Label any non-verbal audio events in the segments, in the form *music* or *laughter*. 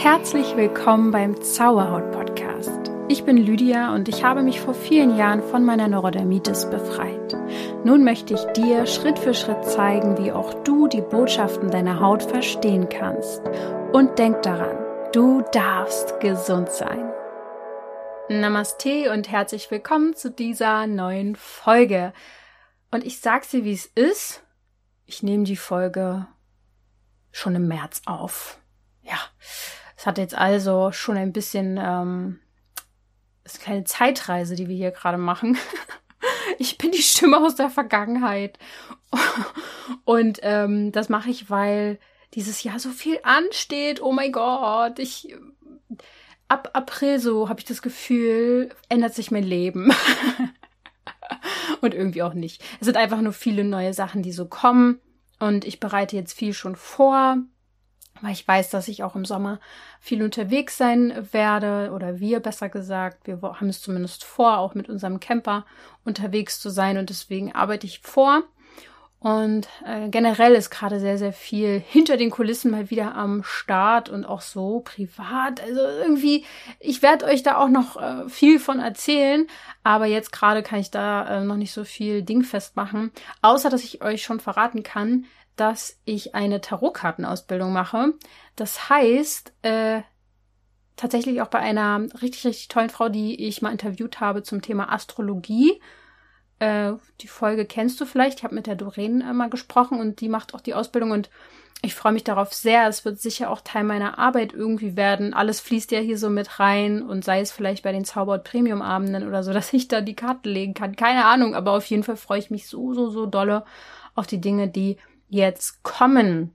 Herzlich willkommen beim Zauberhaut Podcast. Ich bin Lydia und ich habe mich vor vielen Jahren von meiner Neurodermitis befreit. Nun möchte ich dir Schritt für Schritt zeigen, wie auch du die Botschaften deiner Haut verstehen kannst. Und denk daran, du darfst gesund sein. Namaste und herzlich willkommen zu dieser neuen Folge. Und ich sag's dir, wie es ist. Ich nehme die Folge schon im März auf. Ja, es hat jetzt also schon ein bisschen, ähm, ist keine Zeitreise, die wir hier gerade machen. *laughs* ich bin die Stimme aus der Vergangenheit. *laughs* Und ähm, das mache ich, weil dieses Jahr so viel ansteht. Oh mein Gott, ich ab April so habe ich das Gefühl, ändert sich mein Leben. *laughs* und irgendwie auch nicht. Es sind einfach nur viele neue Sachen, die so kommen. Und ich bereite jetzt viel schon vor weil ich weiß, dass ich auch im Sommer viel unterwegs sein werde oder wir besser gesagt. Wir haben es zumindest vor, auch mit unserem Camper unterwegs zu sein und deswegen arbeite ich vor. Und äh, generell ist gerade sehr, sehr viel hinter den Kulissen mal wieder am Start und auch so privat. Also irgendwie, ich werde euch da auch noch äh, viel von erzählen, aber jetzt gerade kann ich da äh, noch nicht so viel dingfest machen. Außer, dass ich euch schon verraten kann, dass ich eine Tarotkartenausbildung mache. Das heißt, äh, tatsächlich auch bei einer richtig, richtig tollen Frau, die ich mal interviewt habe zum Thema Astrologie. Äh, die Folge kennst du vielleicht. Ich habe mit der Doreen äh, mal gesprochen und die macht auch die Ausbildung und ich freue mich darauf sehr. Es wird sicher auch Teil meiner Arbeit irgendwie werden. Alles fließt ja hier so mit rein und sei es vielleicht bei den Zauberhaut Premium Abenden oder so, *laughs* dass ich da die Karte legen kann. Keine Ahnung, aber auf jeden Fall freue ich mich so, so, so dolle auf die Dinge, die jetzt kommen.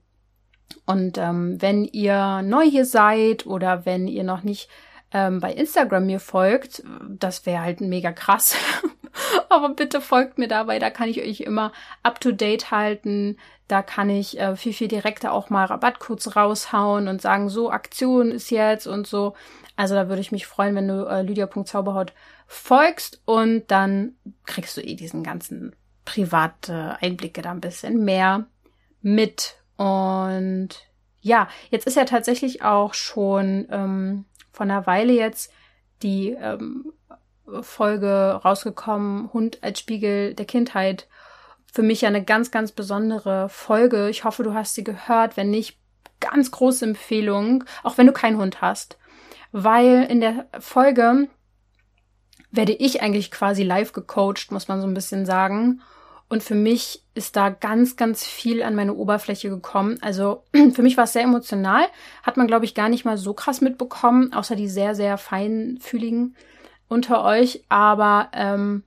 Und ähm, wenn ihr neu hier seid oder wenn ihr noch nicht ähm, bei Instagram mir folgt, das wäre halt mega krass. *laughs* Aber bitte folgt mir dabei, da kann ich euch immer up to date halten. Da kann ich äh, viel, viel direkter auch mal Rabattcodes raushauen und sagen, so, Aktion ist jetzt und so. Also da würde ich mich freuen, wenn du äh, lydia.zauberhaut folgst und dann kriegst du eh diesen ganzen private Einblicke da ein bisschen mehr mit. Und ja, jetzt ist ja tatsächlich auch schon ähm, von einer Weile jetzt die ähm, Folge rausgekommen, Hund als Spiegel der Kindheit. Für mich ja eine ganz, ganz besondere Folge. Ich hoffe, du hast sie gehört. Wenn nicht, ganz große Empfehlung, auch wenn du keinen Hund hast. Weil in der Folge werde ich eigentlich quasi live gecoacht, muss man so ein bisschen sagen. Und für mich ist da ganz, ganz viel an meine Oberfläche gekommen. Also *clears throat* für mich war es sehr emotional. Hat man, glaube ich, gar nicht mal so krass mitbekommen, außer die sehr, sehr feinfühligen unter euch. Aber ähm,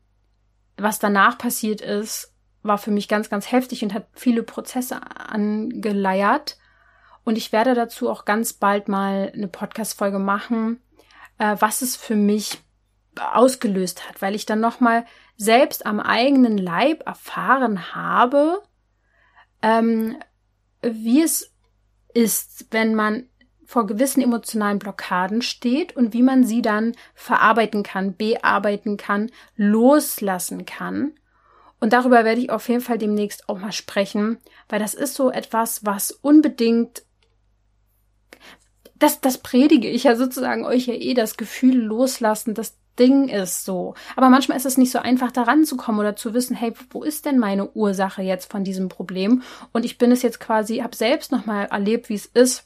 was danach passiert ist, war für mich ganz, ganz heftig und hat viele Prozesse angeleiert. Und ich werde dazu auch ganz bald mal eine Podcast-Folge machen, äh, was es für mich ausgelöst hat, weil ich dann nochmal selbst am eigenen Leib erfahren habe, ähm, wie es ist, wenn man vor gewissen emotionalen Blockaden steht und wie man sie dann verarbeiten kann, bearbeiten kann, loslassen kann. Und darüber werde ich auf jeden Fall demnächst auch mal sprechen, weil das ist so etwas, was unbedingt das, das predige ich ja sozusagen euch ja eh das Gefühl loslassen, das Ding ist so. Aber manchmal ist es nicht so einfach, da ranzukommen oder zu wissen, hey, wo ist denn meine Ursache jetzt von diesem Problem? Und ich bin es jetzt quasi, habe selbst nochmal erlebt, wie es ist,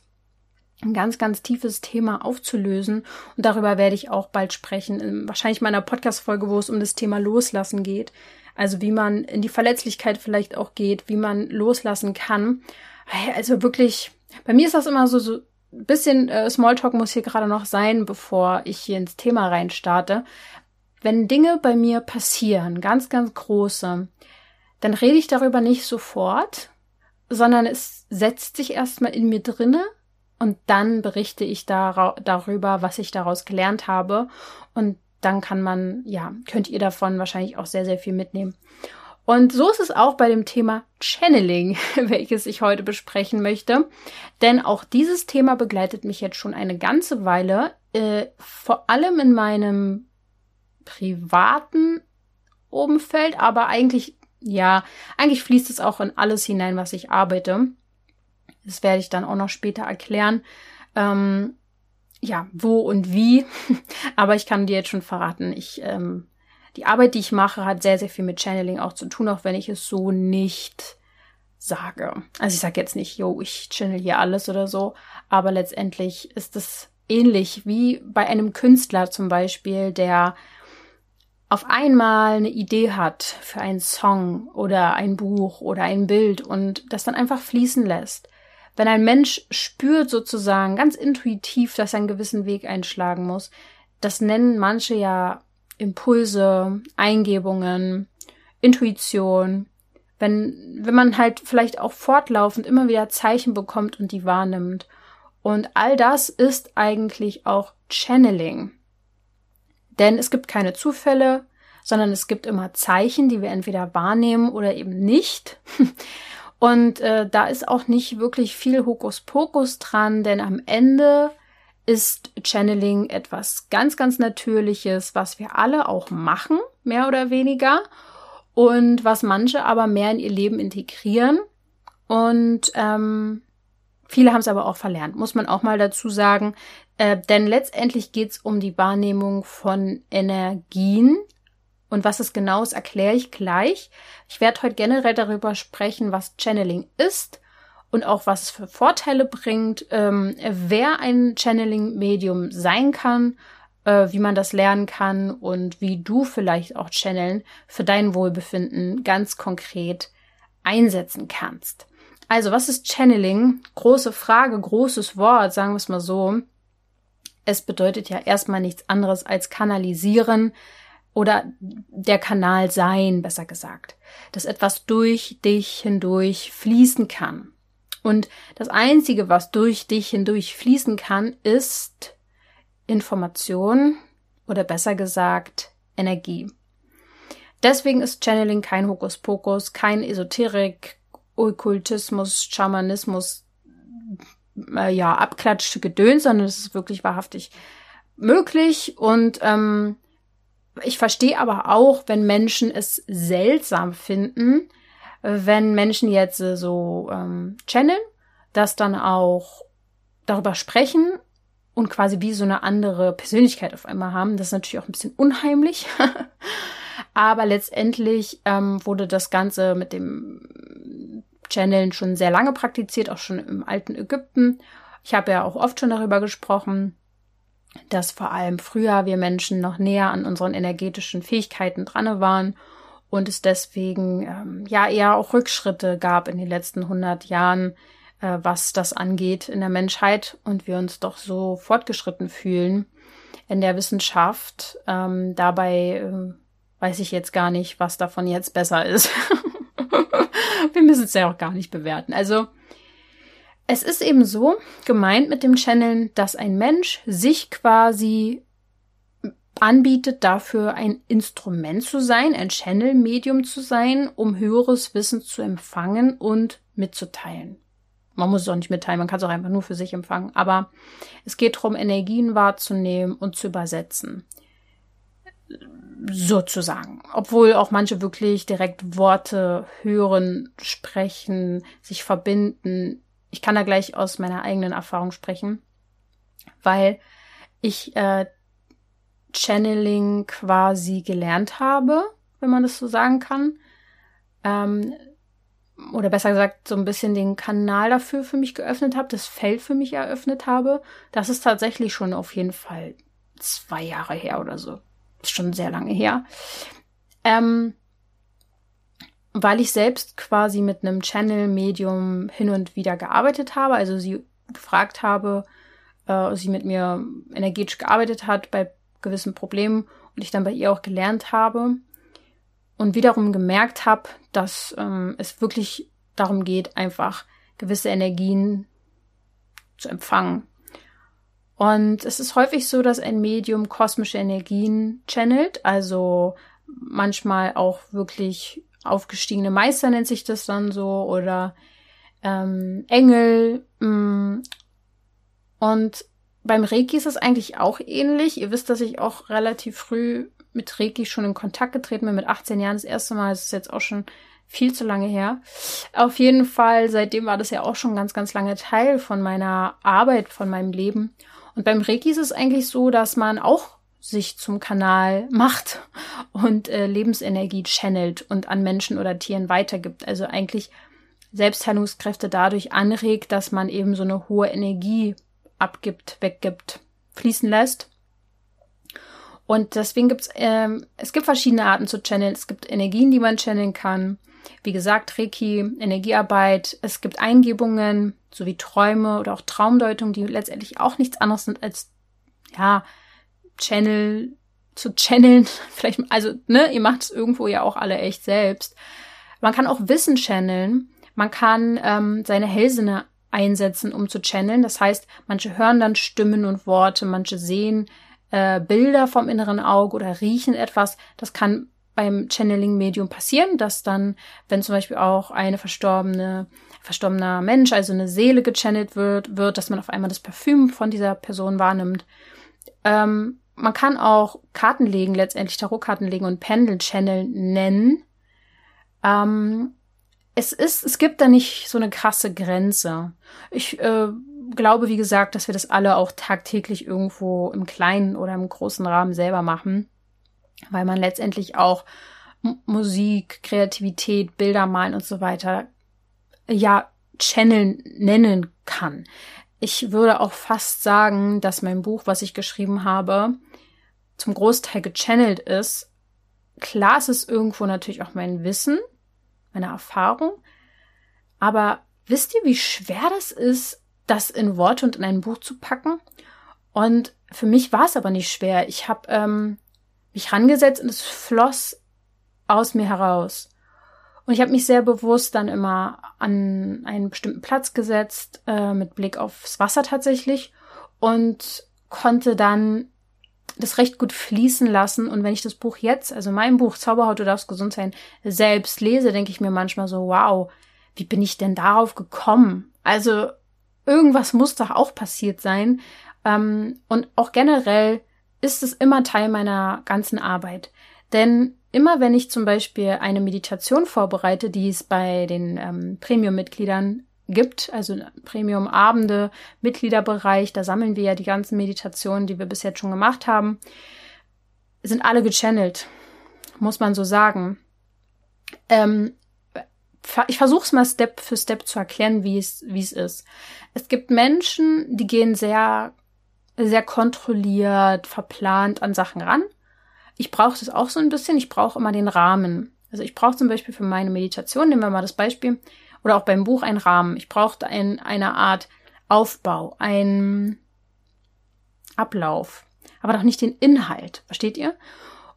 ein ganz, ganz tiefes Thema aufzulösen. Und darüber werde ich auch bald sprechen, wahrscheinlich meiner Podcast-Folge, wo es um das Thema Loslassen geht. Also wie man in die Verletzlichkeit vielleicht auch geht, wie man loslassen kann. Also wirklich, bei mir ist das immer so, so bisschen äh, Smalltalk muss hier gerade noch sein, bevor ich hier ins Thema rein starte. Wenn Dinge bei mir passieren, ganz, ganz große, dann rede ich darüber nicht sofort, sondern es setzt sich erstmal in mir drinne und dann berichte ich dar darüber, was ich daraus gelernt habe und dann kann man, ja, könnt ihr davon wahrscheinlich auch sehr, sehr viel mitnehmen. Und so ist es auch bei dem Thema Channeling, *laughs* welches ich heute besprechen möchte. Denn auch dieses Thema begleitet mich jetzt schon eine ganze Weile, äh, vor allem in meinem privaten Umfeld, aber eigentlich, ja, eigentlich fließt es auch in alles hinein, was ich arbeite. Das werde ich dann auch noch später erklären. Ähm, ja, wo und wie. *laughs* Aber ich kann dir jetzt schon verraten, ich, ähm, die Arbeit, die ich mache, hat sehr, sehr viel mit Channeling auch zu tun, auch wenn ich es so nicht sage. Also ich sage jetzt nicht, yo, ich channel hier alles oder so, aber letztendlich ist es ähnlich wie bei einem Künstler zum Beispiel, der auf einmal eine Idee hat für einen Song oder ein Buch oder ein Bild und das dann einfach fließen lässt. Wenn ein Mensch spürt sozusagen ganz intuitiv, dass er einen gewissen Weg einschlagen muss, das nennen manche ja Impulse, Eingebungen, Intuition. Wenn, wenn man halt vielleicht auch fortlaufend immer wieder Zeichen bekommt und die wahrnimmt. Und all das ist eigentlich auch Channeling. Denn es gibt keine Zufälle, sondern es gibt immer Zeichen, die wir entweder wahrnehmen oder eben nicht. *laughs* Und äh, da ist auch nicht wirklich viel Hokuspokus dran, denn am Ende ist Channeling etwas ganz, ganz Natürliches, was wir alle auch machen, mehr oder weniger, und was manche aber mehr in ihr Leben integrieren. Und ähm, viele haben es aber auch verlernt, muss man auch mal dazu sagen. Äh, denn letztendlich geht es um die Wahrnehmung von Energien, und was es genau ist, erkläre ich gleich. Ich werde heute generell darüber sprechen, was Channeling ist und auch was es für Vorteile bringt, ähm, wer ein Channeling-Medium sein kann, äh, wie man das lernen kann und wie du vielleicht auch Channeln für dein Wohlbefinden ganz konkret einsetzen kannst. Also, was ist Channeling? Große Frage, großes Wort, sagen wir es mal so. Es bedeutet ja erstmal nichts anderes als kanalisieren, oder der Kanal sein, besser gesagt, dass etwas durch dich hindurch fließen kann. Und das Einzige, was durch dich hindurch fließen kann, ist Information oder besser gesagt Energie. Deswegen ist Channeling kein Hokuspokus, kein Esoterik, Okkultismus, Schamanismus, äh, ja, abklatschte Gedöns, sondern es ist wirklich wahrhaftig möglich und ähm, ich verstehe aber auch, wenn Menschen es seltsam finden, wenn Menschen jetzt so ähm, channeln, das dann auch darüber sprechen und quasi wie so eine andere Persönlichkeit auf einmal haben. Das ist natürlich auch ein bisschen unheimlich. *laughs* aber letztendlich ähm, wurde das Ganze mit dem Channeln schon sehr lange praktiziert, auch schon im alten Ägypten. Ich habe ja auch oft schon darüber gesprochen dass vor allem früher wir Menschen noch näher an unseren energetischen Fähigkeiten dran waren und es deswegen ähm, ja eher auch Rückschritte gab in den letzten 100 Jahren, äh, was das angeht in der Menschheit und wir uns doch so fortgeschritten fühlen in der Wissenschaft. Ähm, dabei äh, weiß ich jetzt gar nicht, was davon jetzt besser ist. *laughs* wir müssen es ja auch gar nicht bewerten. Also es ist eben so gemeint mit dem Channeln, dass ein Mensch sich quasi anbietet, dafür ein Instrument zu sein, ein Channel-Medium zu sein, um höheres Wissen zu empfangen und mitzuteilen. Man muss es auch nicht mitteilen, man kann es auch einfach nur für sich empfangen. Aber es geht darum, Energien wahrzunehmen und zu übersetzen. Sozusagen. Obwohl auch manche wirklich direkt Worte hören, sprechen, sich verbinden, ich kann da gleich aus meiner eigenen Erfahrung sprechen, weil ich äh, Channeling quasi gelernt habe, wenn man das so sagen kann. Ähm, oder besser gesagt, so ein bisschen den Kanal dafür für mich geöffnet habe, das Feld für mich eröffnet habe. Das ist tatsächlich schon auf jeden Fall zwei Jahre her oder so. Ist schon sehr lange her. Ähm, weil ich selbst quasi mit einem Channel-Medium hin und wieder gearbeitet habe, also sie gefragt habe, äh, sie mit mir energetisch gearbeitet hat bei gewissen Problemen und ich dann bei ihr auch gelernt habe und wiederum gemerkt habe, dass ähm, es wirklich darum geht, einfach gewisse Energien zu empfangen. Und es ist häufig so, dass ein Medium kosmische Energien channelt, also manchmal auch wirklich aufgestiegene Meister nennt sich das dann so oder ähm, Engel. Mh. Mm. Und beim Reiki ist es eigentlich auch ähnlich. Ihr wisst, dass ich auch relativ früh mit Reiki schon in Kontakt getreten bin, mit 18 Jahren das erste Mal. Das ist jetzt auch schon viel zu lange her. Auf jeden Fall, seitdem war das ja auch schon ganz, ganz lange Teil von meiner Arbeit, von meinem Leben. Und beim Reiki ist es eigentlich so, dass man auch sich zum Kanal macht und äh, Lebensenergie channelt und an Menschen oder Tieren weitergibt. Also eigentlich Selbstheilungskräfte dadurch anregt, dass man eben so eine hohe Energie abgibt, weggibt, fließen lässt. Und deswegen gibt's, ähm, es gibt verschiedene Arten zu channeln. Es gibt Energien, die man channeln kann. Wie gesagt, Reiki, Energiearbeit. Es gibt Eingebungen, sowie Träume oder auch Traumdeutung, die letztendlich auch nichts anderes sind als, ja, Channel zu channeln. *laughs* Vielleicht, also, ne, ihr macht es irgendwo ja auch alle echt selbst. Man kann auch Wissen channeln. Man kann ähm, seine Hellsinne einsetzen, um zu channeln. Das heißt, manche hören dann Stimmen und Worte, manche sehen äh, Bilder vom inneren Auge oder riechen etwas. Das kann beim Channeling-Medium passieren, dass dann, wenn zum Beispiel auch eine verstorbene, verstorbener Mensch, also eine Seele gechannelt wird, wird, dass man auf einmal das Parfüm von dieser Person wahrnimmt. Ähm, man kann auch Karten legen, letztendlich Tarotkarten legen und Pendel-Channel nennen. Ähm, es ist, es gibt da nicht so eine krasse Grenze. Ich äh, glaube, wie gesagt, dass wir das alle auch tagtäglich irgendwo im kleinen oder im großen Rahmen selber machen, weil man letztendlich auch Musik, Kreativität, Bilder malen und so weiter ja Channel nennen kann. Ich würde auch fast sagen, dass mein Buch, was ich geschrieben habe, zum Großteil gechannelt ist. Klar, es ist irgendwo natürlich auch mein Wissen, meine Erfahrung. Aber wisst ihr, wie schwer das ist, das in Worte und in ein Buch zu packen? Und für mich war es aber nicht schwer. Ich habe ähm, mich rangesetzt und es floss aus mir heraus. Und ich habe mich sehr bewusst dann immer an einen bestimmten Platz gesetzt, äh, mit Blick aufs Wasser tatsächlich, und konnte dann das recht gut fließen lassen. Und wenn ich das Buch jetzt, also mein Buch Zauberhaut, du darfst gesund sein, selbst lese, denke ich mir manchmal so, wow, wie bin ich denn darauf gekommen? Also irgendwas muss doch auch passiert sein. Ähm, und auch generell ist es immer Teil meiner ganzen Arbeit. Denn immer wenn ich zum Beispiel eine Meditation vorbereite, die es bei den ähm, Premium-Mitgliedern gibt, also Premium-Abende, Mitgliederbereich, da sammeln wir ja die ganzen Meditationen, die wir bis jetzt schon gemacht haben, sind alle gechannelt, muss man so sagen. Ähm, ich versuche es mal Step für Step zu erklären, wie es, ist. Es gibt Menschen, die gehen sehr, sehr kontrolliert, verplant an Sachen ran. Ich brauche das auch so ein bisschen. Ich brauche immer den Rahmen. Also ich brauche zum Beispiel für meine Meditation, nehmen wir mal das Beispiel, oder auch beim Buch einen Rahmen. Ich brauchte ein, eine Art Aufbau, ein Ablauf, aber doch nicht den Inhalt. Versteht ihr?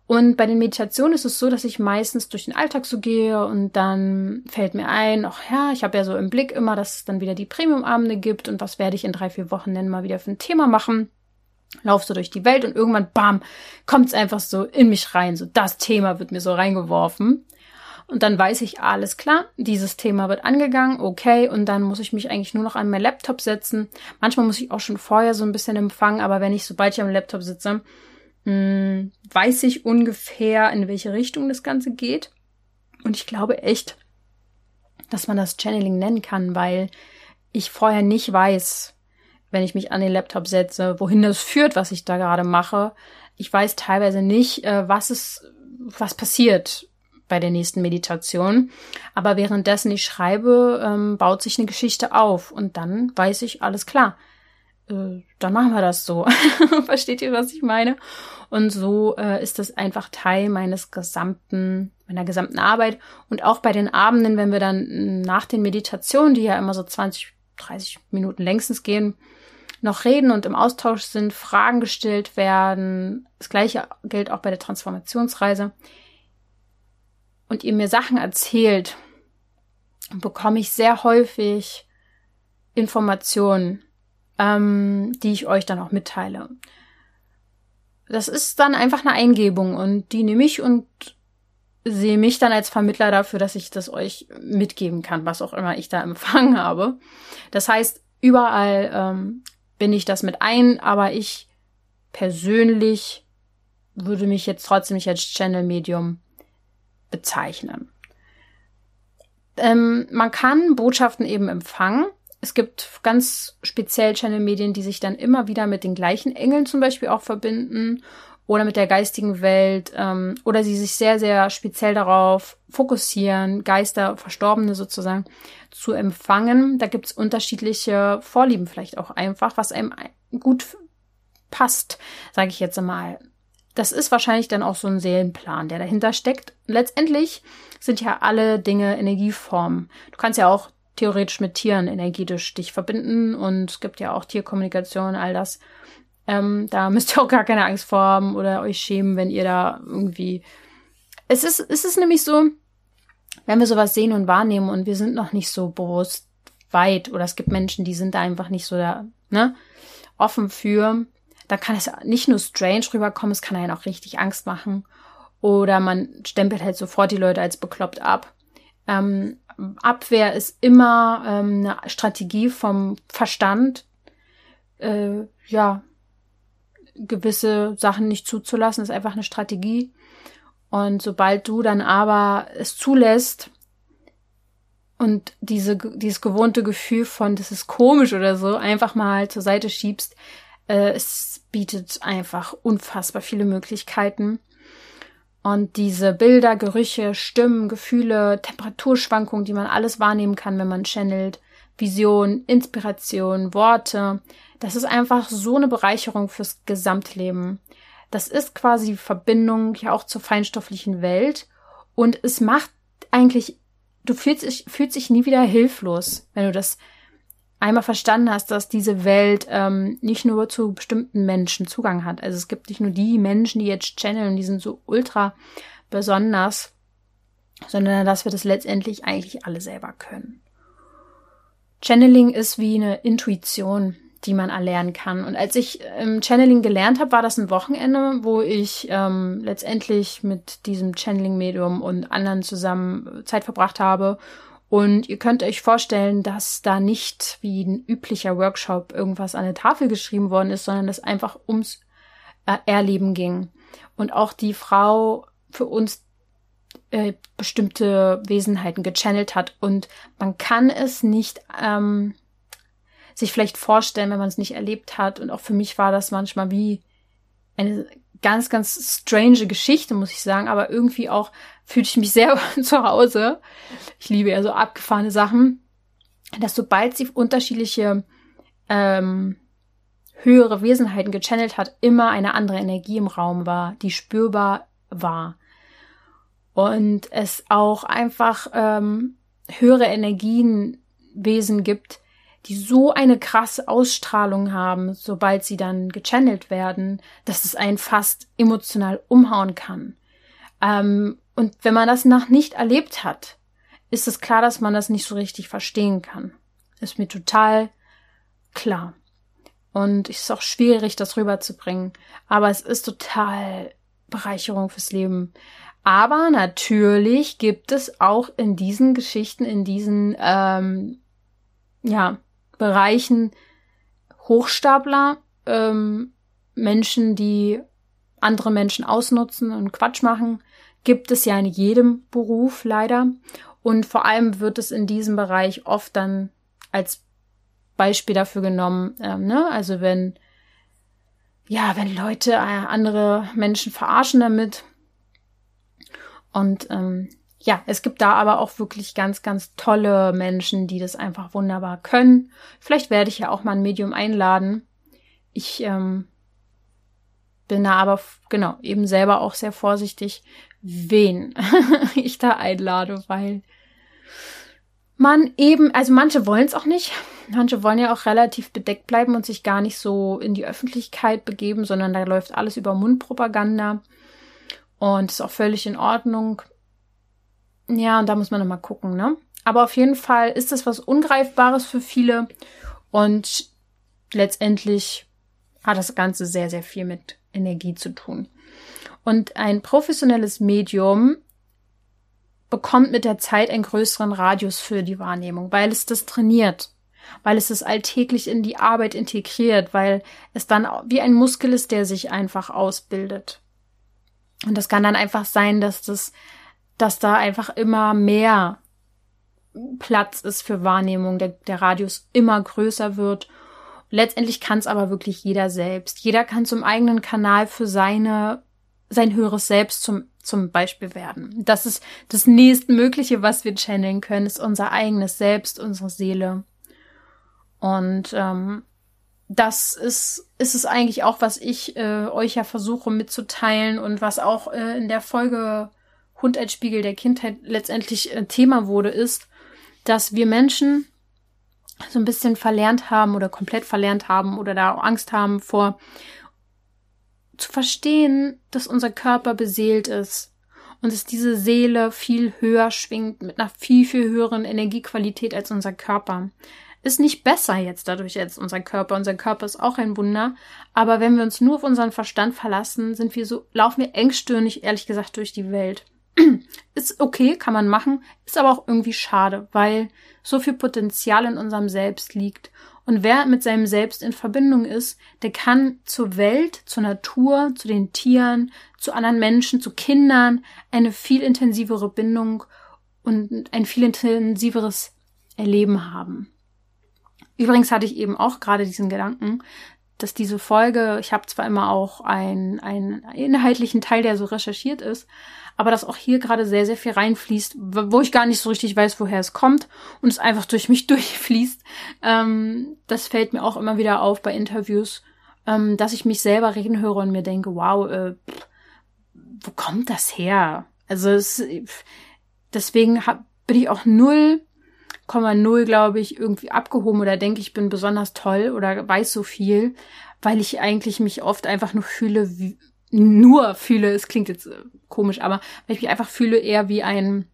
Und bei den Meditationen ist es so, dass ich meistens durch den Alltag so gehe und dann fällt mir ein, ach ja, ich habe ja so im Blick immer, dass es dann wieder die Premium-Abende gibt und was werde ich in drei, vier Wochen denn mal wieder für ein Thema machen. Lauf so durch die Welt und irgendwann, bam, kommt es einfach so in mich rein. So das Thema wird mir so reingeworfen. Und dann weiß ich, alles klar, dieses Thema wird angegangen, okay, und dann muss ich mich eigentlich nur noch an meinen Laptop setzen. Manchmal muss ich auch schon vorher so ein bisschen empfangen, aber wenn ich, sobald ich am Laptop sitze, mh, hm, weiß ich ungefähr, in welche Richtung das Ganze geht. Und ich glaube echt, dass man das Channeling nennen kann, weil ich vorher nicht weiß, wenn ich mich an den Laptop setze, wohin das führt, was ich da gerade mache. Ich weiß teilweise nicht, äh, was es, was passiert bei der nächsten Meditation. Aber währenddessen ich schreibe, ähm, baut sich eine Geschichte auf und dann weiß ich, alles klar. Äh, dann machen wir das so. *laughs* Versteht ihr, was ich meine? Und so äh, ist das einfach Teil meines gesamten, meiner gesamten Arbeit. Und auch bei den Abenden, wenn wir dann nach den Meditationen, die ja immer so 20, 30 Minuten längstens gehen, noch reden und im Austausch sind, Fragen gestellt werden. Das gleiche gilt auch bei der Transformationsreise und ihr mir Sachen erzählt, bekomme ich sehr häufig Informationen, ähm, die ich euch dann auch mitteile. Das ist dann einfach eine Eingebung und die nehme ich und sehe mich dann als Vermittler dafür, dass ich das euch mitgeben kann, was auch immer ich da *laughs* empfangen habe. Das heißt, überall ähm, bin ich das mit ein, aber ich persönlich würde mich jetzt trotzdem nicht als Channel-Medium bezeichnen. Ähm, man kann Botschaften eben empfangen. es gibt ganz speziell Channel-Medien, die sich dann immer wieder mit den gleichen Engeln zum Beispiel auch verbinden oder mit der geistigen Welt ähm, oder sie sich sehr, sehr speziell darauf fokussieren, Geister, Verstorbene sozusagen zu empfangen. Da gibt's unterschiedliche Vorlieben vielleicht auch einfach, was einem gut passt, sage ich jetzt mal. Das ist wahrscheinlich dann auch so ein Seelenplan, der dahinter steckt. Letztendlich sind ja alle Dinge Energieformen. Du kannst ja auch theoretisch mit Tieren energetisch dich verbinden und es gibt ja auch Tierkommunikation, all das. Ähm, da *laughs* müsst ihr auch gar keine Angst vor haben oder euch schämen, wenn ihr da irgendwie. Es ist, es ist nämlich so, wenn wir sowas sehen und wahrnehmen und wir sind noch nicht so bewusst weit oder es gibt Menschen, die sind da einfach nicht so da, ne, offen für, da kann es nicht nur strange rüberkommen, es kann einen auch richtig Angst machen. Oder man stempelt halt sofort die Leute als bekloppt ab. Ähm, Abwehr ist immer ähm, eine Strategie vom Verstand, äh, ja, gewisse Sachen nicht zuzulassen, ist einfach eine Strategie. Und sobald du dann aber es zulässt und diese, dieses gewohnte Gefühl von, das ist komisch oder so, einfach mal zur Seite schiebst, äh, es bietet einfach unfassbar viele Möglichkeiten. Und diese Bilder, Gerüche, Stimmen, Gefühle, Temperaturschwankungen, die man alles wahrnehmen kann, wenn man channelt, Vision, Inspiration, Worte, das ist einfach so eine Bereicherung fürs Gesamtleben. Das ist quasi Verbindung ja auch zur feinstofflichen Welt und es macht eigentlich, du fühlst dich, fühlst dich nie wieder hilflos, wenn du das einmal verstanden hast, dass diese Welt ähm, nicht nur zu bestimmten Menschen Zugang hat. Also es gibt nicht nur die Menschen, die jetzt channeln, die sind so ultra besonders, sondern dass wir das letztendlich eigentlich alle selber können. Channeling ist wie eine Intuition, die man erlernen kann. Und als ich ähm, Channeling gelernt habe, war das ein Wochenende, wo ich ähm, letztendlich mit diesem Channeling-Medium und anderen zusammen Zeit verbracht habe und ihr könnt euch vorstellen, dass da nicht wie ein üblicher Workshop irgendwas an der Tafel geschrieben worden ist, sondern dass einfach ums äh, Erleben ging. Und auch die Frau für uns äh, bestimmte Wesenheiten gechannelt hat. Und man kann es nicht ähm, sich vielleicht vorstellen, wenn man es nicht erlebt hat. Und auch für mich war das manchmal wie eine ganz, ganz strange Geschichte, muss ich sagen, aber irgendwie auch fühlte ich mich sehr *laughs* zu Hause. Ich liebe ja so abgefahrene Sachen, dass sobald sie unterschiedliche ähm, höhere Wesenheiten gechannelt hat, immer eine andere Energie im Raum war, die spürbar war. Und es auch einfach ähm, höhere Energienwesen gibt, die so eine krasse Ausstrahlung haben, sobald sie dann gechannelt werden, dass es einen fast emotional umhauen kann. Ähm, und wenn man das noch nicht erlebt hat, ist es klar, dass man das nicht so richtig verstehen kann. Ist mir total klar. Und es ist auch schwierig, das rüberzubringen. Aber es ist total Bereicherung fürs Leben. Aber natürlich gibt es auch in diesen Geschichten, in diesen ähm, ja, Bereichen Hochstapler, ähm, Menschen, die andere Menschen ausnutzen und Quatsch machen, gibt es ja in jedem Beruf leider. Und vor allem wird es in diesem Bereich oft dann als Beispiel dafür genommen, ähm, ne? Also wenn, ja, wenn Leute äh, andere Menschen verarschen damit. Und ähm, ja, es gibt da aber auch wirklich ganz, ganz tolle Menschen, die das einfach wunderbar können. Vielleicht werde ich ja auch mal ein Medium einladen. Ich ähm, bin da aber genau eben selber auch sehr vorsichtig, wen *laughs* ich da einlade, weil man eben, also manche wollen es auch nicht. Manche wollen ja auch relativ bedeckt bleiben und sich gar nicht so in die Öffentlichkeit begeben, sondern da läuft alles über Mundpropaganda. Und ist auch völlig in Ordnung. Ja, und da muss man nochmal gucken, ne? Aber auf jeden Fall ist das was Ungreifbares für viele und letztendlich hat das Ganze sehr, sehr viel mit Energie zu tun. Und ein professionelles Medium bekommt mit der Zeit einen größeren Radius für die Wahrnehmung, weil es das trainiert, weil es das alltäglich in die Arbeit integriert, weil es dann wie ein Muskel ist, der sich einfach ausbildet. Und das kann dann einfach sein, dass das dass da einfach immer mehr Platz ist für Wahrnehmung, der, der Radius immer größer wird. Letztendlich kann es aber wirklich jeder selbst. Jeder kann zum eigenen Kanal für seine, sein höheres Selbst zum, zum Beispiel werden. Das ist das nächstmögliche, was wir channeln können, ist unser eigenes Selbst, unsere Seele. Und ähm, das ist, ist es eigentlich auch, was ich äh, euch ja versuche mitzuteilen und was auch äh, in der Folge Hund als Spiegel der Kindheit letztendlich äh, Thema wurde, ist, dass wir Menschen so ein bisschen verlernt haben oder komplett verlernt haben oder da auch Angst haben vor zu verstehen, dass unser Körper beseelt ist und dass diese Seele viel höher schwingt mit einer viel, viel höheren Energiequalität als unser Körper. Ist nicht besser jetzt dadurch als unser Körper. Unser Körper ist auch ein Wunder. Aber wenn wir uns nur auf unseren Verstand verlassen, sind wir so, laufen wir engstirnig, ehrlich gesagt, durch die Welt. *clears throat* ist okay, kann man machen, ist aber auch irgendwie schade, weil so viel Potenzial in unserem Selbst liegt. Und wer mit seinem Selbst in Verbindung ist, der kann zur Welt, zur Natur, zu den Tieren, zu anderen Menschen, zu Kindern eine viel intensivere Bindung und ein viel intensiveres Erleben haben. Übrigens hatte ich eben auch gerade diesen Gedanken, dass diese Folge, ich habe zwar immer auch einen, einen inhaltlichen Teil, der so recherchiert ist, aber dass auch hier gerade sehr, sehr viel reinfließt, wo ich gar nicht so richtig weiß, woher es kommt und es einfach durch mich *laughs* durchfließt. Ähm, das fällt mir auch immer wieder auf bei Interviews, ähm, dass ich mich selber reden höre und mir denke, wow, äh, wo kommt das her? Also es, deswegen hab, bin ich auch null 0,0, glaube ich, irgendwie abgehoben oder denke, ich bin besonders toll oder weiß so viel, weil ich eigentlich mich oft einfach nur fühle, wie, nur fühle, es klingt jetzt äh, komisch, aber weil ich mich einfach fühle eher wie ein,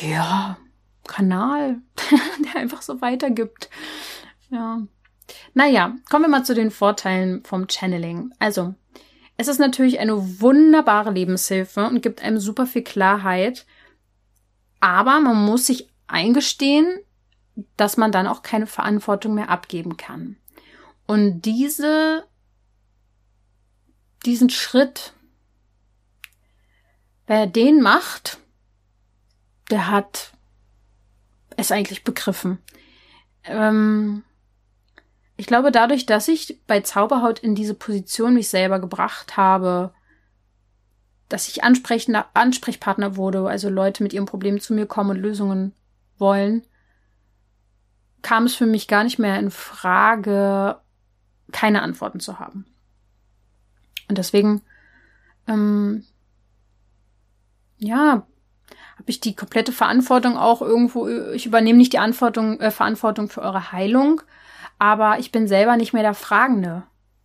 ja, Kanal, *laughs* der einfach so weitergibt. Ja. Naja, kommen wir mal zu den Vorteilen vom Channeling. Also, es ist natürlich eine wunderbare Lebenshilfe und gibt einem super viel Klarheit. Aber man muss sich eingestehen, dass man dann auch keine Verantwortung mehr abgeben kann. Und diese diesen Schritt, wer den macht, der hat es eigentlich begriffen. Ähm, ich glaube, dadurch, dass ich bei Zauberhaut in diese Position mich selber gebracht habe, dass ich Ansprechpartner wurde, also Leute mit ihrem Problem zu mir kommen und Lösungen wollen, kam es für mich gar nicht mehr in Frage, keine Antworten zu haben. Und deswegen, ähm, ja, habe ich die komplette Verantwortung auch irgendwo, ich übernehme nicht die Antwortung, äh, Verantwortung für eure Heilung, aber ich bin selber nicht mehr der Fragende.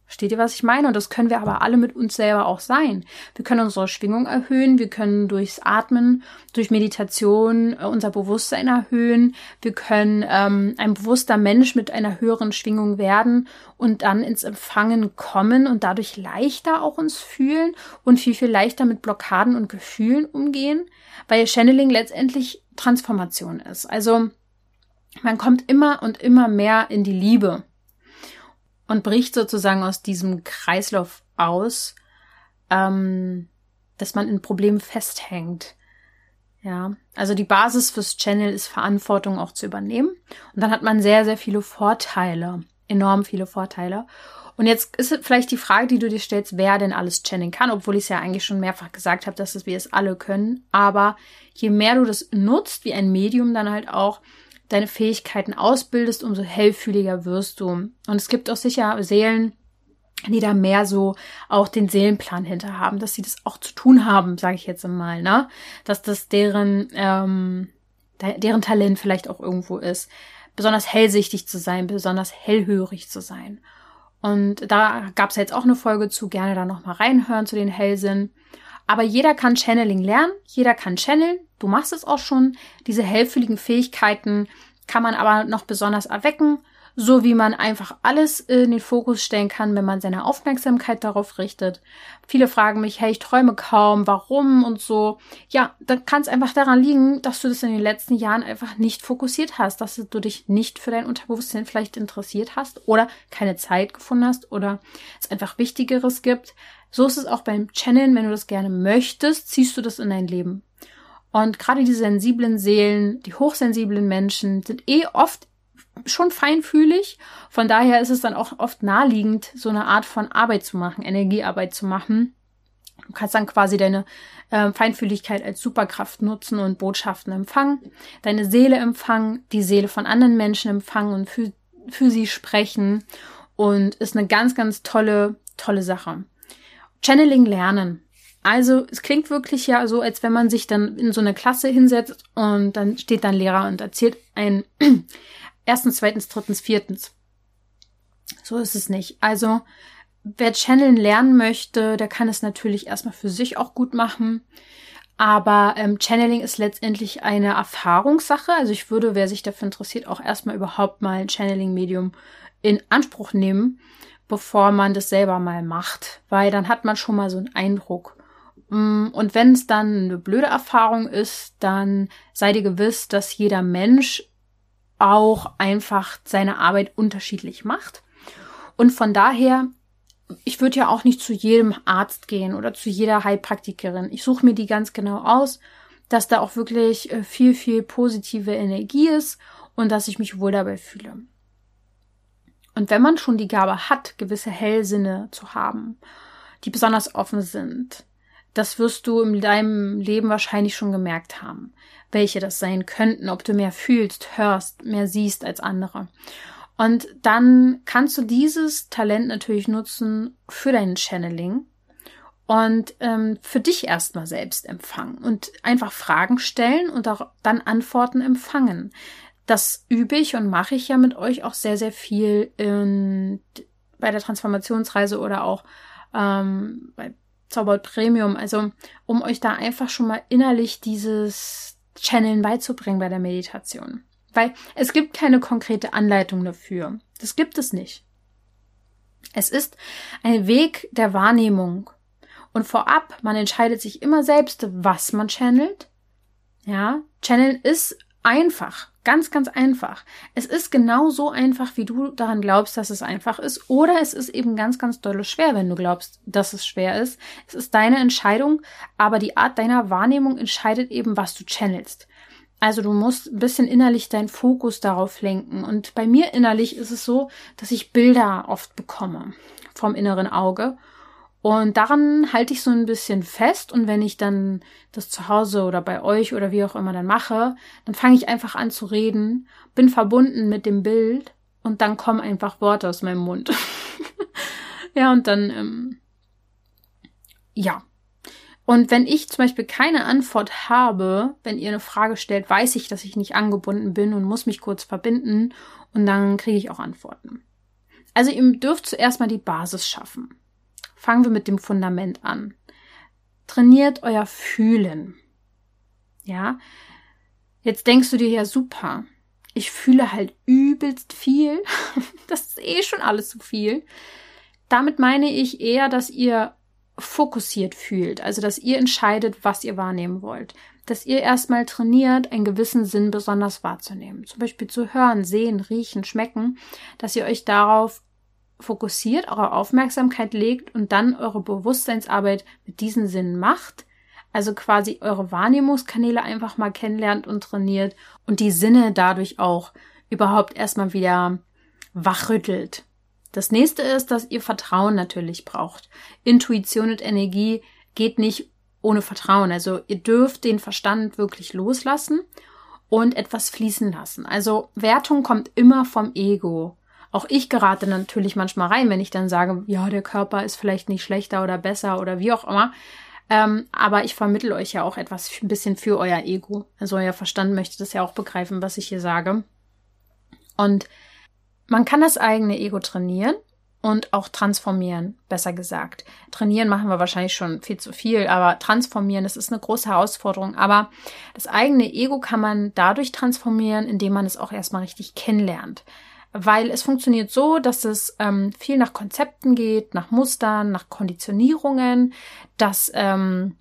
Versteht ihr, was ich meine? Und das können wir aber alle mit uns selber auch sein. Wir können unsere Schwingung erhöhen, wir können durchs Atmen, durch Meditation äh, unser Bewusstsein erhöhen, wir können ähm, ein bewusster Mensch mit einer höheren Schwingung werden und dann ins Empfangen kommen und dadurch leichter auch uns fühlen und viel, viel leichter mit Blockaden und Gefühlen umgehen, weil Channeling letztendlich Transformation ist. Also man kommt immer und immer mehr in die Liebe und bricht sozusagen aus diesem Kreislauf aus, ähm, dass man in Problemen festhängt. Ja, also die Basis fürs Channel ist Verantwortung auch zu übernehmen. Und dann hat man sehr, sehr viele Vorteile, enorm viele Vorteile. Und jetzt ist vielleicht die Frage, die du dir stellst, wer denn alles channeln kann, obwohl ich es ja eigentlich schon mehrfach gesagt habe, dass wir es alle können. Aber je mehr du das nutzt, wie ein Medium dann halt auch, deine Fähigkeiten ausbildest, umso hellfühliger wirst du. Und es gibt auch sicher Seelen, die da mehr so auch den Seelenplan hinter haben, dass sie das auch zu tun haben, sage ich jetzt mal, ne? Dass das deren ähm, deren Talent vielleicht auch irgendwo ist, besonders hellsichtig zu sein, besonders hellhörig zu sein. Und da gab es jetzt auch eine Folge zu, gerne da nochmal reinhören zu den Hellsinn. Aber jeder kann Channeling lernen, jeder kann channeln, du machst es auch schon. Diese hellfühligen Fähigkeiten kann man aber noch besonders erwecken, so wie man einfach alles in den Fokus stellen kann, wenn man seine Aufmerksamkeit darauf richtet. Viele fragen mich, hey, ich träume kaum, warum und so. Ja, dann kann es einfach daran liegen, dass du das in den letzten Jahren einfach nicht fokussiert hast, dass du dich nicht für dein Unterbewusstsein vielleicht interessiert hast oder keine Zeit gefunden hast oder es einfach Wichtigeres gibt. So ist es auch beim Channeln, wenn du das gerne möchtest, ziehst du das in dein Leben. Und gerade die sensiblen Seelen, die hochsensiblen Menschen sind eh oft schon feinfühlig. Von daher ist es dann auch oft naheliegend, so eine Art von Arbeit zu machen, Energiearbeit zu machen. Du kannst dann quasi deine äh, Feinfühligkeit als Superkraft nutzen und Botschaften empfangen, deine Seele empfangen, die Seele von anderen Menschen empfangen und für, für sie sprechen und ist eine ganz, ganz tolle, tolle Sache. Channeling lernen. Also es klingt wirklich ja so, als wenn man sich dann in so eine Klasse hinsetzt und dann steht dann Lehrer und erzählt ein erstens, zweitens, drittens, viertens. So ist es nicht. Also wer Channeln lernen möchte, der kann es natürlich erstmal für sich auch gut machen. Aber ähm, Channeling ist letztendlich eine Erfahrungssache. Also ich würde, wer sich dafür interessiert, auch erstmal überhaupt mal ein Channeling-Medium in Anspruch nehmen, bevor man das selber mal macht. Weil dann hat man schon mal so einen Eindruck. Mm, und wenn es dann eine blöde Erfahrung ist, dann seid ihr gewiss, dass jeder Mensch auch einfach seine Arbeit unterschiedlich macht. Und von daher ich würde ja auch nicht zu jedem Arzt gehen oder zu jeder Heilpraktikerin. Ich suche mir die ganz genau aus, dass da auch wirklich äh, viel, viel positive Energie ist und dass ich mich wohl dabei fühle. Und wenn man schon die Gabe hat, gewisse Hellsinne zu haben, die besonders offen sind, das wirst du in deinem Leben wahrscheinlich schon gemerkt haben, welche das sein könnten, ob du mehr fühlst, hörst, mehr siehst als andere. Und dann kannst du dieses Talent natürlich nutzen für dein Channeling und ähm, für dich erstmal selbst empfangen und einfach Fragen stellen und auch dann Antworten empfangen. Das übe ich und mache ich ja mit euch auch sehr, sehr viel in, bei der Transformationsreise oder auch ähm, bei Zauberhaut Premium. Also um euch da einfach schon mal innerlich dieses Channeln beizubringen bei der Meditation. Weil es gibt keine konkrete Anleitung dafür. Das gibt es nicht. Es ist ein Weg der Wahrnehmung. Und vorab, man entscheidet sich immer selbst, was man channelt. Ja, channeln ist einfach. Ganz, ganz einfach. Es ist genau so einfach, wie du daran glaubst, dass es einfach ist. Oder es ist eben ganz, ganz doll schwer, wenn du glaubst, dass es schwer ist. Es ist deine Entscheidung, aber die Art deiner Wahrnehmung entscheidet eben, was du channelst. Also du musst ein bisschen innerlich deinen Fokus darauf lenken. Und bei mir innerlich ist es so, dass ich Bilder oft bekomme vom inneren Auge. Und daran halte ich so ein bisschen fest. Und wenn ich dann das zu Hause oder bei euch oder wie auch immer dann mache, dann fange ich einfach an zu reden, bin verbunden mit dem Bild und dann kommen einfach Worte aus meinem Mund. *laughs* ja, und dann, ähm, ja, und wenn ich zum Beispiel keine Antwort habe, wenn ihr eine Frage stellt, weiß ich, dass ich nicht angebunden bin und muss mich kurz verbinden und dann kriege ich auch Antworten. Also ihr dürft zuerst mal die Basis schaffen. Fangen wir mit dem Fundament an. Trainiert euer Fühlen. Ja. Jetzt denkst du dir ja super. Ich fühle halt übelst viel. *laughs* das ist eh schon alles zu viel. Damit meine ich eher, dass ihr fokussiert fühlt, also dass ihr entscheidet, was ihr wahrnehmen wollt, dass ihr erstmal trainiert, einen gewissen Sinn besonders wahrzunehmen, zum Beispiel zu hören, sehen, riechen, schmecken, dass ihr euch darauf fokussiert, eure Aufmerksamkeit legt und dann eure Bewusstseinsarbeit mit diesen Sinnen macht, also quasi eure Wahrnehmungskanäle einfach mal kennenlernt und trainiert und die Sinne dadurch auch überhaupt erstmal wieder wachrüttelt. Das nächste ist, dass ihr Vertrauen natürlich braucht. Intuition und Energie geht nicht ohne Vertrauen. Also ihr dürft den Verstand wirklich loslassen und etwas fließen lassen. Also Wertung kommt immer vom Ego. Auch ich gerate natürlich manchmal rein, wenn ich dann sage, ja, der Körper ist vielleicht nicht schlechter oder besser oder wie auch immer. Ähm, aber ich vermittel euch ja auch etwas ein bisschen für euer Ego. Also euer Verstand möchte das ja auch begreifen, was ich hier sage. Und man kann das eigene Ego trainieren und auch transformieren, besser gesagt. Trainieren machen wir wahrscheinlich schon viel zu viel, aber transformieren, das ist eine große Herausforderung. Aber das eigene Ego kann man dadurch transformieren, indem man es auch erstmal richtig kennenlernt. Weil es funktioniert so, dass es ähm, viel nach Konzepten geht, nach Mustern, nach Konditionierungen, dass ähm,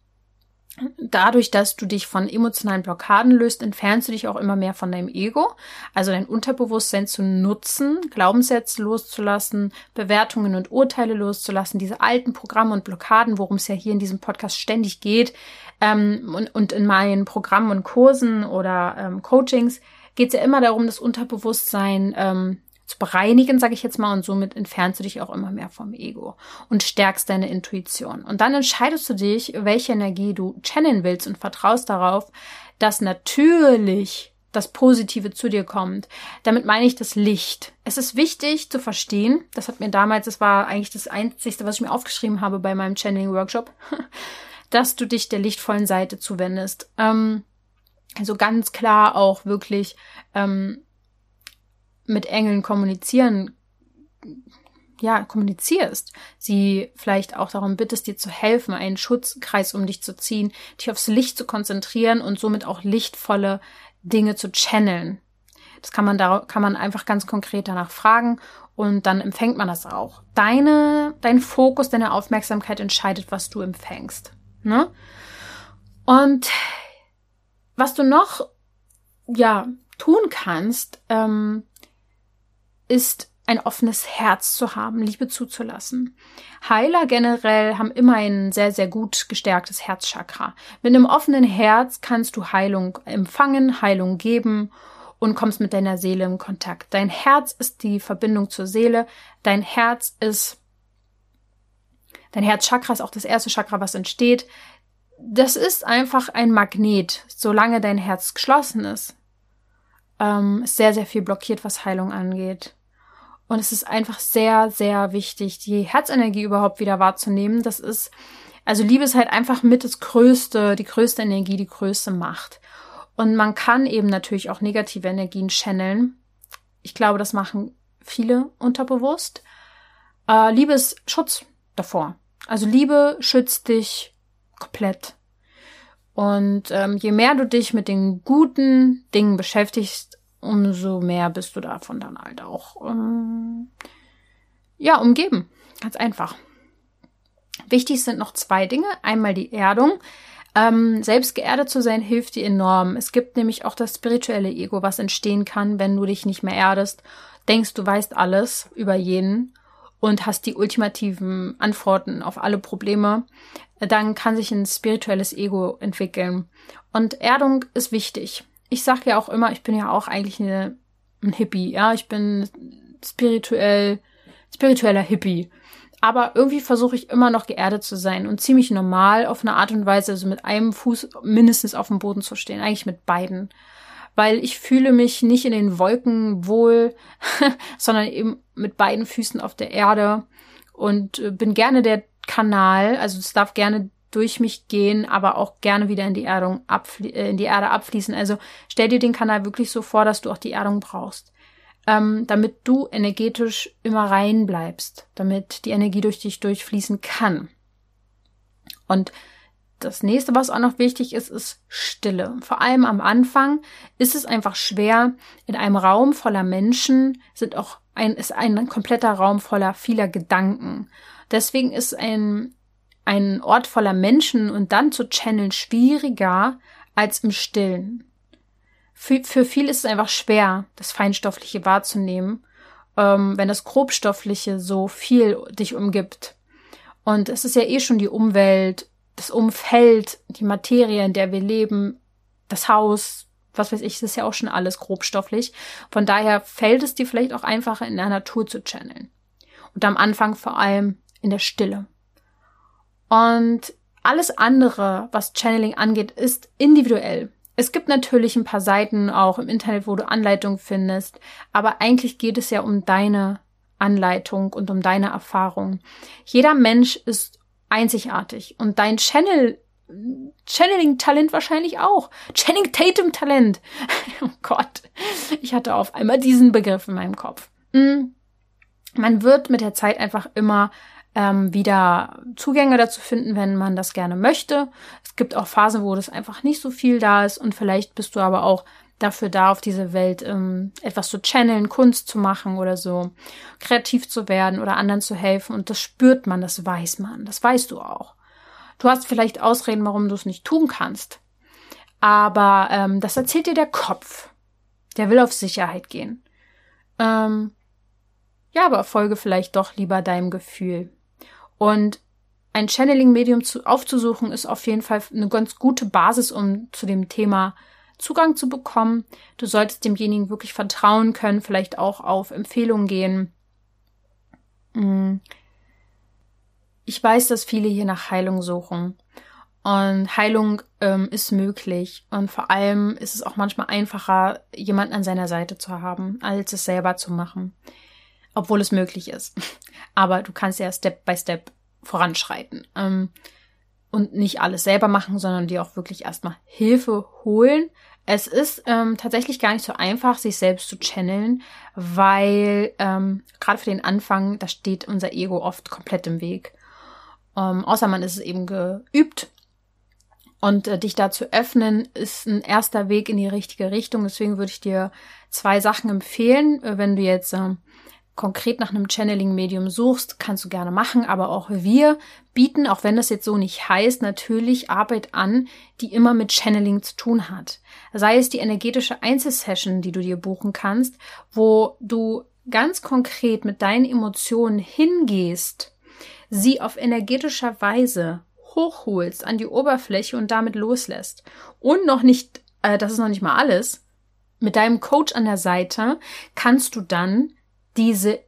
dadurch, dass du dich von emotionalen Blockaden löst, entfernst du dich auch immer mehr von deinem Ego, also dein Unterbewusstsein zu nutzen, Glaubenssätze loszulassen, Bewertungen und Urteile loszulassen, diese alten Programme und Blockaden, worum es ja hier in diesem Podcast ständig geht, ähm, und, und, in meinen Programmen und Kursen oder ähm, Coachings geht es ja immer darum, das Unterbewusstsein ähm, zu bereinigen, sage ich jetzt mal, und somit entfernst du dich auch immer mehr vom Ego und stärkst deine Intuition. Und dann entscheidest du dich, welche Energie du channeln willst und vertraust darauf, dass natürlich das Positive zu dir kommt. Damit meine ich das Licht. Es ist wichtig zu verstehen, das hat mir damals, das war eigentlich das Einzige, was ich mir aufgeschrieben habe bei meinem Channeling-Workshop, *laughs* dass du dich der lichtvollen Seite zuwendest. Ähm, also ganz klar auch wirklich ähm, mit Engeln kommunizieren, ja, kommunizierst, sie vielleicht auch darum bittest, dir zu helfen, einen Schutzkreis um dich zu ziehen, dich aufs Licht zu konzentrieren und somit auch lichtvolle Dinge zu channeln. Das kann man da, kann man einfach ganz konkret danach fragen und dann empfängt man das auch. Deine, dein Fokus, deine Aufmerksamkeit entscheidet, was du empfängst. Ne? Und was du noch, ja, tun kannst, ähm, ist ein offenes Herz zu haben, Liebe zuzulassen. Heiler generell haben immer ein sehr, sehr gut gestärktes Herzchakra. Mit einem offenen Herz kannst du Heilung empfangen, Heilung geben und kommst mit deiner Seele in Kontakt. Dein Herz ist die Verbindung zur Seele. Dein Herz ist, dein Herzchakra ist auch das erste Chakra, was entsteht. Das ist einfach ein Magnet, solange dein Herz geschlossen ist. Ähm, sehr, sehr viel blockiert, was Heilung angeht. Und es ist einfach sehr, sehr wichtig, die Herzenergie überhaupt wieder wahrzunehmen. Das ist, also Liebe ist halt einfach mit das größte, die größte Energie, die größte Macht. Und man kann eben natürlich auch negative Energien channeln. Ich glaube, das machen viele unterbewusst. Äh, Liebe ist Schutz davor. Also Liebe schützt dich komplett. Und ähm, je mehr du dich mit den guten Dingen beschäftigst, umso mehr bist du davon dann halt auch ähm, ja umgeben. Ganz einfach. Wichtig sind noch zwei Dinge. Einmal die Erdung. Ähm, selbst geerdet zu sein hilft dir enorm. Es gibt nämlich auch das spirituelle Ego, was entstehen kann, wenn du dich nicht mehr erdest, denkst, du weißt alles über jeden und hast die ultimativen Antworten auf alle Probleme, dann kann sich ein spirituelles Ego entwickeln. Und Erdung ist wichtig ich sage ja auch immer, ich bin ja auch eigentlich eine, ein Hippie, ja, ich bin spirituell, spiritueller Hippie. Aber irgendwie versuche ich immer noch geerdet zu sein und ziemlich normal auf eine Art und Weise, also mit einem Fuß mindestens auf dem Boden zu stehen, eigentlich mit beiden. Weil ich fühle mich nicht in den Wolken wohl, *laughs* sondern eben mit beiden Füßen auf der Erde und äh, bin gerne der Kanal, also es darf gerne durch mich gehen, aber auch gerne wieder in die Erdung äh, in die Erde abfließen. Also stell dir den Kanal wirklich so vor, dass du auch die Erdung brauchst, ähm, damit du energetisch immer rein bleibst, damit die Energie durch dich durchfließen kann. Und das nächste, was auch noch wichtig ist, ist Stille. Vor allem am Anfang ist es einfach schwer. In einem Raum voller Menschen sind auch ein, ist ein kompletter Raum voller vieler Gedanken. Deswegen ist ein einen Ort voller Menschen und dann zu channeln schwieriger als im Stillen. Für, für viel ist es einfach schwer, das Feinstoffliche wahrzunehmen, ähm, wenn das Grobstoffliche so viel dich umgibt. Und es ist ja eh schon die Umwelt, das Umfeld, die Materie, in der wir leben, das Haus, was weiß ich, das ist ja auch schon alles grobstofflich. Von daher fällt es dir vielleicht auch einfacher, in der Natur zu channeln. Und am Anfang vor allem in der Stille. Und alles andere, was Channeling angeht, ist individuell. Es gibt natürlich ein paar Seiten auch im Internet, wo du Anleitungen findest, aber eigentlich geht es ja um deine Anleitung und um deine Erfahrung. Jeder Mensch ist einzigartig und dein Channel Channeling-Talent wahrscheinlich auch. Channing Tatum-Talent. *laughs* oh Gott. Ich hatte auf einmal diesen Begriff in meinem Kopf. Hm. Man wird mit der Zeit einfach immer ähm, wieder Zugänge dazu finden, wenn man das gerne möchte. Es gibt auch Phasen, wo das einfach nicht so viel da ist und vielleicht bist du aber auch dafür da, auf diese Welt ähm, etwas zu channeln, Kunst zu machen oder so, kreativ zu werden oder anderen zu helfen. Und das spürt man, das weiß man, das weißt du auch. Du hast vielleicht Ausreden, warum du es nicht tun kannst. Aber ähm, das erzählt dir der Kopf. Der will auf Sicherheit gehen. Ähm, ja, aber folge vielleicht doch lieber deinem Gefühl. Und ein Channeling-Medium aufzusuchen, ist auf jeden Fall eine ganz gute Basis, um zu dem Thema Zugang zu bekommen. Du solltest demjenigen wirklich vertrauen können, vielleicht auch auf Empfehlungen gehen. Mm. Ich weiß, dass viele hier nach Heilung suchen. Und Heilung ähm, ist möglich. Und vor allem ist es auch manchmal einfacher, jemanden an seiner Seite zu haben, als es selber zu machen. Obwohl es möglich ist. *laughs* Aber du kannst ja Step by Step voranschreiten. Ähm, und nicht alles selber machen, sondern dir auch wirklich erstmal Hilfe holen. Es ist ähm, tatsächlich gar nicht so einfach, sich selbst zu channeln, weil ähm, gerade für den Anfang, da steht unser Ego oft komplett im Weg. Ähm, außer man ist es eben geübt. Und äh, dich da zu öffnen, ist ein erster Weg in die richtige Richtung. Deswegen würde ich dir zwei Sachen empfehlen, äh, wenn du jetzt äh, konkret nach einem Channeling-Medium suchst, kannst du gerne machen, aber auch wir bieten, auch wenn das jetzt so nicht heißt, natürlich Arbeit an, die immer mit Channeling zu tun hat. Sei es die energetische Einzelsession, die du dir buchen kannst, wo du ganz konkret mit deinen Emotionen hingehst, sie auf energetischer Weise hochholst an die Oberfläche und damit loslässt. Und noch nicht, äh, das ist noch nicht mal alles, mit deinem Coach an der Seite kannst du dann diese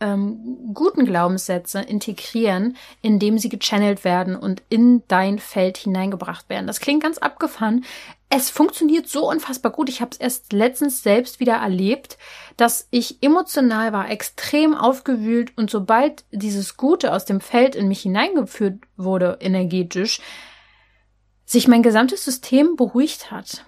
ähm, guten Glaubenssätze integrieren, indem sie gechannelt werden und in dein Feld hineingebracht werden. Das klingt ganz abgefahren. Es funktioniert so unfassbar gut. Ich habe es erst letztens selbst wieder erlebt, dass ich emotional war, extrem aufgewühlt und sobald dieses Gute aus dem Feld in mich hineingeführt wurde, energetisch, sich mein gesamtes System beruhigt hat.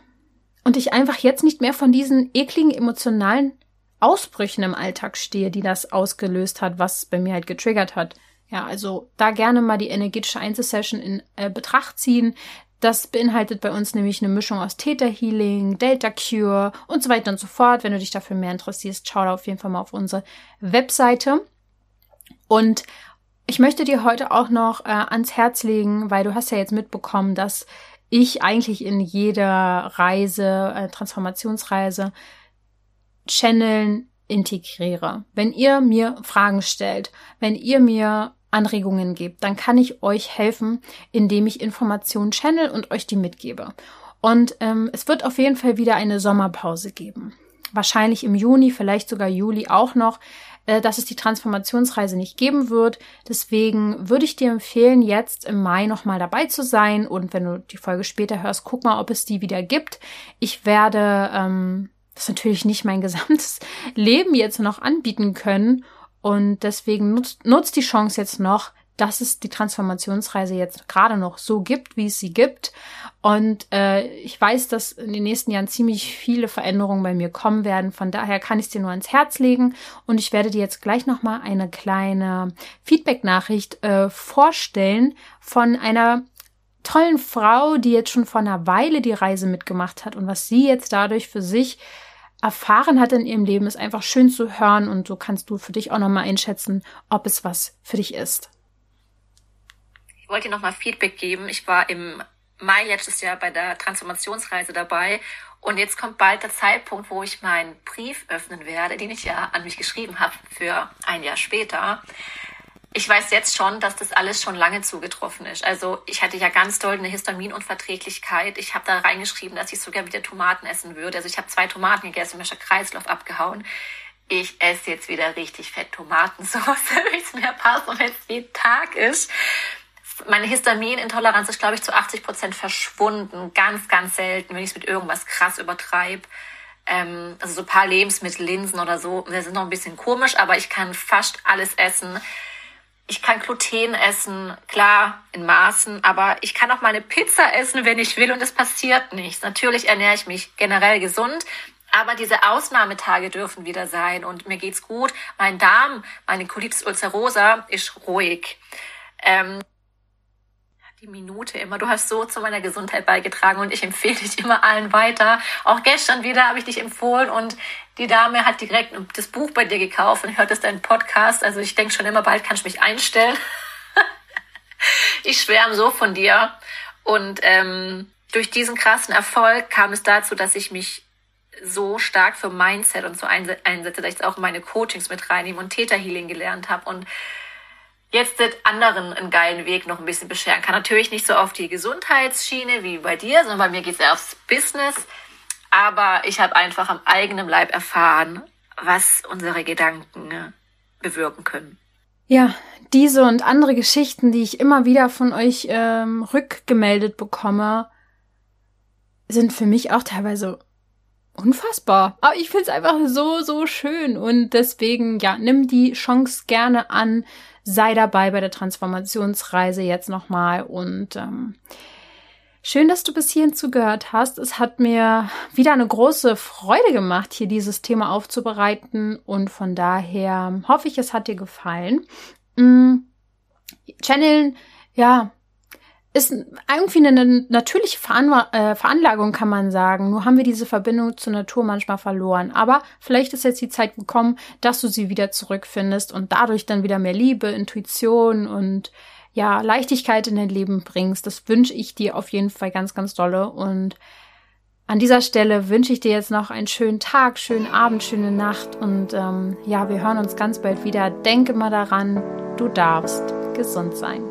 Und ich einfach jetzt nicht mehr von diesen ekligen emotionalen Ausbrüchen im Alltag stehe, die das ausgelöst hat, was bei mir halt getriggert hat. Ja, also da gerne mal die energetische Einzelsession in äh, Betracht ziehen. Das beinhaltet bei uns nämlich eine Mischung aus Theta Healing, Delta Cure und so weiter und so fort. Wenn du dich dafür mehr interessierst, schau da auf jeden Fall mal auf unsere Webseite. Und ich möchte dir heute auch noch äh, ans Herz legen, weil du hast ja jetzt mitbekommen, dass ich eigentlich in jeder Reise, äh, Transformationsreise, Channeln integriere. Wenn ihr mir Fragen stellt, wenn ihr mir Anregungen gebt, dann kann ich euch helfen, indem ich Informationen channel und euch die mitgebe. Und ähm, es wird auf jeden Fall wieder eine Sommerpause geben. Wahrscheinlich im Juni, vielleicht sogar Juli auch noch, äh, dass es die Transformationsreise nicht geben wird. Deswegen würde ich dir empfehlen, jetzt im Mai nochmal dabei zu sein. Und wenn du die Folge später hörst, guck mal, ob es die wieder gibt. Ich werde ähm, das natürlich nicht mein *laughs* gesamtes Leben jetzt noch anbieten können. Und deswegen nutzt, nutzt die Chance jetzt noch, dass es die Transformationsreise jetzt gerade noch so gibt, wie es sie gibt. Und äh, ich weiß, dass in den nächsten Jahren ziemlich viele Veränderungen bei mir kommen werden. Von daher kann ich es dir nur ans Herz legen. Und ich werde dir jetzt gleich nochmal eine kleine Feedback-Nachricht äh, vorstellen von einer tollen Frau, die jetzt schon vor einer Weile die Reise mitgemacht hat und was sie jetzt dadurch für sich erfahren hat in ihrem Leben, ist einfach schön zu hören und so kannst du für dich auch nochmal einschätzen, ob es was für dich ist. Ich wollte dir nochmal Feedback geben. Ich war im Mai letztes Jahr bei der Transformationsreise dabei und jetzt kommt bald der Zeitpunkt, wo ich meinen Brief öffnen werde, den ich ja an mich geschrieben habe für ein Jahr später ich weiß jetzt schon, dass das alles schon lange zugetroffen ist. Also ich hatte ja ganz doll eine Histaminunverträglichkeit. Ich habe da reingeschrieben, dass ich sogar wieder Tomaten essen würde. Also ich habe zwei Tomaten gegessen, mir ist der Kreislauf abgehauen. Ich esse jetzt wieder richtig fett Tomatensauce, *laughs* wie es mir passt und wenn es wie Tag ist. Meine Histaminintoleranz ist, glaube ich, zu 80 Prozent verschwunden. Ganz, ganz selten, wenn ich es mit irgendwas krass übertreibe. Ähm, also so ein paar Lebensmittel, Linsen oder so, die sind noch ein bisschen komisch, aber ich kann fast alles essen ich kann Gluten essen, klar, in Maßen, aber ich kann auch mal eine Pizza essen, wenn ich will und es passiert nichts. Natürlich ernähre ich mich generell gesund, aber diese Ausnahmetage dürfen wieder sein und mir geht's gut. Mein Darm, meine Colitis ulcerosa ist ruhig. Ähm, die Minute immer. Du hast so zu meiner Gesundheit beigetragen und ich empfehle dich immer allen weiter. Auch gestern wieder habe ich dich empfohlen und die Dame hat direkt das Buch bei dir gekauft und hört es deinen Podcast. Also ich denke schon immer, bald kannst du mich einstellen. *laughs* ich schwärme so von dir. Und ähm, durch diesen krassen Erfolg kam es dazu, dass ich mich so stark für Mindset und so einsetze, dass ich auch meine Coachings mit reinnehme und Theta Healing gelernt habe und jetzt den anderen einen geilen Weg noch ein bisschen bescheren kann. Natürlich nicht so auf die Gesundheitsschiene wie bei dir, sondern bei mir geht es eher aufs Business. Aber ich habe einfach am eigenen Leib erfahren, was unsere Gedanken äh, bewirken können. Ja, diese und andere Geschichten, die ich immer wieder von euch ähm, rückgemeldet bekomme, sind für mich auch teilweise unfassbar. Aber ich finde es einfach so, so schön. Und deswegen, ja, nimm die Chance gerne an, sei dabei bei der Transformationsreise jetzt nochmal und ähm, Schön, dass du bis hierhin zugehört hast. Es hat mir wieder eine große Freude gemacht, hier dieses Thema aufzubereiten und von daher hoffe ich, es hat dir gefallen. Mm, Channeln, ja, ist irgendwie eine natürliche äh, Veranlagung, kann man sagen. Nur haben wir diese Verbindung zur Natur manchmal verloren. Aber vielleicht ist jetzt die Zeit gekommen, dass du sie wieder zurückfindest und dadurch dann wieder mehr Liebe, Intuition und ja, Leichtigkeit in dein Leben bringst. Das wünsche ich dir auf jeden Fall ganz, ganz dolle. Und an dieser Stelle wünsche ich dir jetzt noch einen schönen Tag, schönen Abend, schöne Nacht. Und ähm, ja, wir hören uns ganz bald wieder. Denke mal daran, du darfst gesund sein.